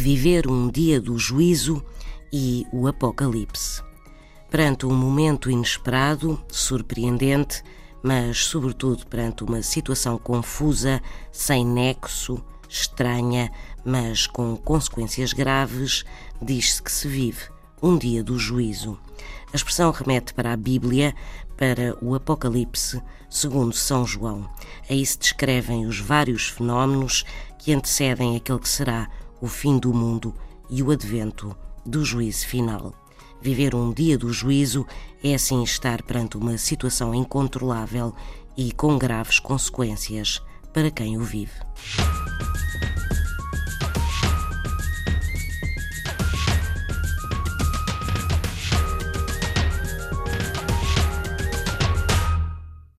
viver um dia do juízo e o apocalipse. Perante um momento inesperado, surpreendente, mas sobretudo perante uma situação confusa, sem nexo, estranha, mas com consequências graves, diz-se que se vive um dia do juízo. A expressão remete para a Bíblia, para o Apocalipse, segundo São João. Aí se descrevem os vários fenómenos que antecedem aquele que será o fim do mundo e o advento do juízo final. Viver um dia do juízo é assim estar perante uma situação incontrolável e com graves consequências para quem o vive.